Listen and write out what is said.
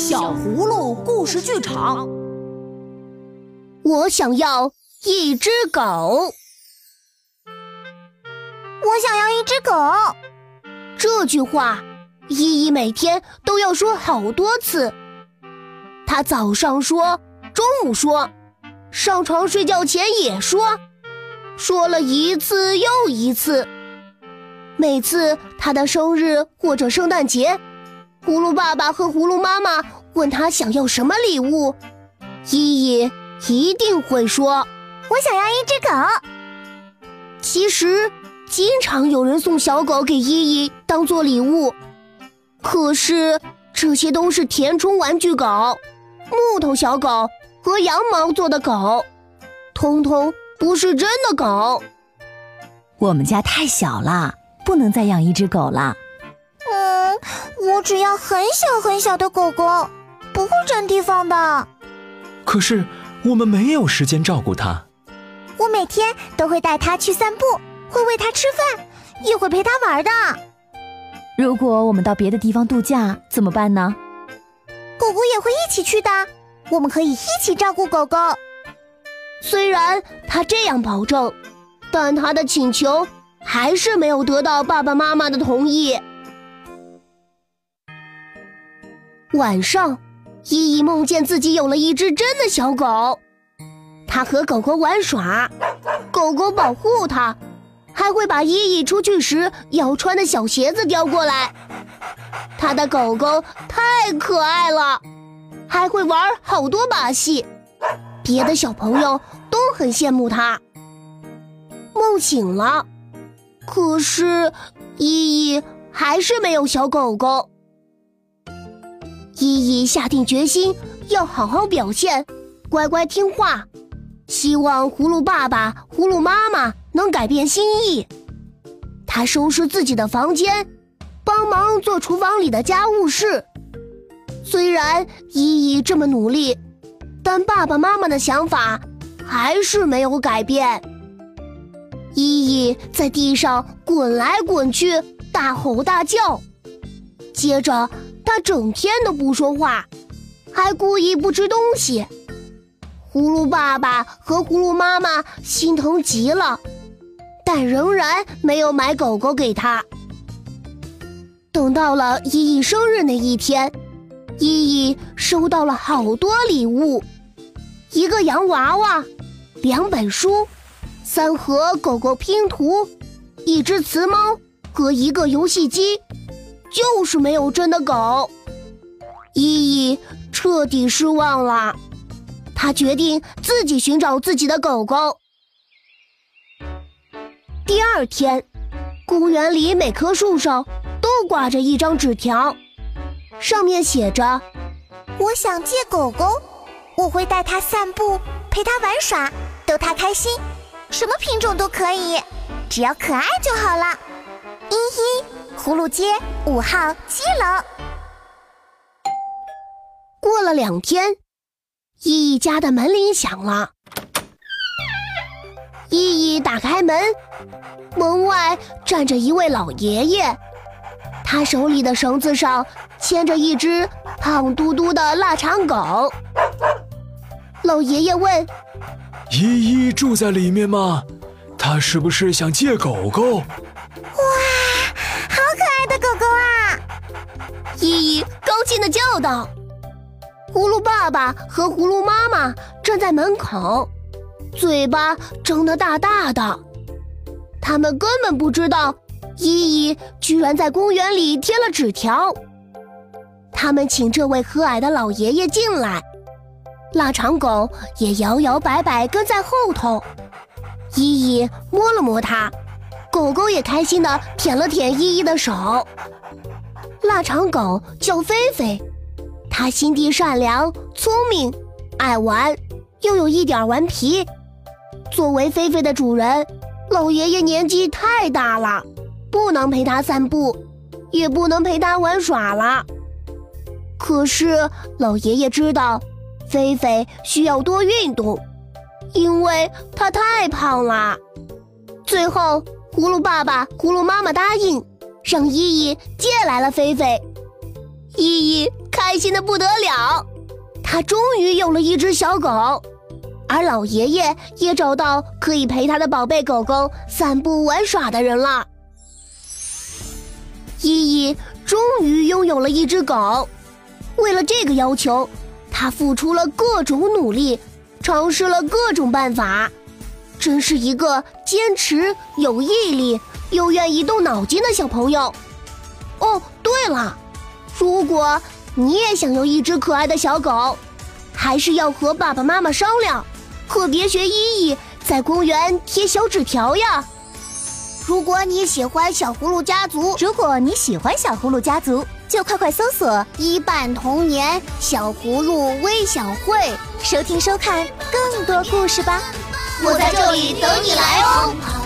小葫芦故事剧场。我想要一只狗。我想要一只狗。这句话，依依每天都要说好多次。他早上说，中午说，上床睡觉前也说，说了一次又一次。每次他的生日或者圣诞节。葫芦爸爸和葫芦妈妈问他想要什么礼物，依依一定会说：“我想要一只狗。”其实，经常有人送小狗给依依当做礼物，可是这些都是填充玩具狗、木头小狗和羊毛做的狗，通通不是真的狗。我们家太小了，不能再养一只狗了。我只要很小很小的狗狗，不会占地方的。可是我们没有时间照顾它。我每天都会带它去散步，会喂它吃饭，也会陪它玩的。如果我们到别的地方度假怎么办呢？狗狗也会一起去的，我们可以一起照顾狗狗。虽然他这样保证，但他的请求还是没有得到爸爸妈妈的同意。晚上，依依梦见自己有了一只真的小狗，它和狗狗玩耍，狗狗保护它，还会把依依出去时要穿的小鞋子叼过来。它的狗狗太可爱了，还会玩好多把戏，别的小朋友都很羡慕它。梦醒了，可是依依还是没有小狗狗。依依下定决心要好好表现，乖乖听话，希望葫芦爸爸、葫芦妈妈能改变心意。他收拾自己的房间，帮忙做厨房里的家务事。虽然依依这么努力，但爸爸妈妈的想法还是没有改变。依依在地上滚来滚去，大吼大叫，接着。他整天都不说话，还故意不吃东西。葫芦爸爸和葫芦妈妈心疼极了，但仍然没有买狗狗给他。等到了依依生日那一天，依依收到了好多礼物：一个洋娃娃，两本书，三盒狗狗拼图，一只瓷猫和一个游戏机。就是没有真的狗，依依彻底失望了。他决定自己寻找自己的狗狗。第二天，公园里每棵树上都挂着一张纸条，上面写着：“我想借狗狗，我会带它散步，陪它玩耍，逗它开心，什么品种都可以，只要可爱就好了。”依依。葫芦街五号七楼。过了两天，依依家的门铃响了。依依打开门，门外站着一位老爷爷，他手里的绳子上牵着一只胖嘟嘟的腊肠狗。老爷爷问：“依依住在里面吗？他是不是想借狗狗？”依依高兴地叫道：“葫芦爸爸和葫芦妈妈站在门口，嘴巴睁得大大的。他们根本不知道依依居然在公园里贴了纸条。他们请这位和蔼的老爷爷进来，腊肠狗也摇摇摆摆跟在后头。依依摸了摸它，狗狗也开心地舔了舔依依的手。”腊肠狗叫菲菲，它心地善良、聪明、爱玩，又有一点顽皮。作为菲菲的主人，老爷爷年纪太大了，不能陪它散步，也不能陪它玩耍了。可是老爷爷知道，菲菲需要多运动，因为它太胖了。最后，葫芦爸爸、葫芦妈妈答应。让依依借来了菲菲，依依开心的不得了，他终于有了一只小狗，而老爷爷也找到可以陪他的宝贝狗狗散步玩耍的人了。依依终于拥有了一只狗，为了这个要求，他付出了各种努力，尝试了各种办法，真是一个坚持、有毅力又愿意动脑筋的小朋友。哦，对了，如果你也想要一只可爱的小狗，还是要和爸爸妈妈商量，可别学依依在公园贴小纸条呀。如果你喜欢小葫芦家族，如果你喜欢小葫芦家族，就快快搜索“一半童年小葫芦微小会”，收听收看更多故事吧。我在这里等你来哦。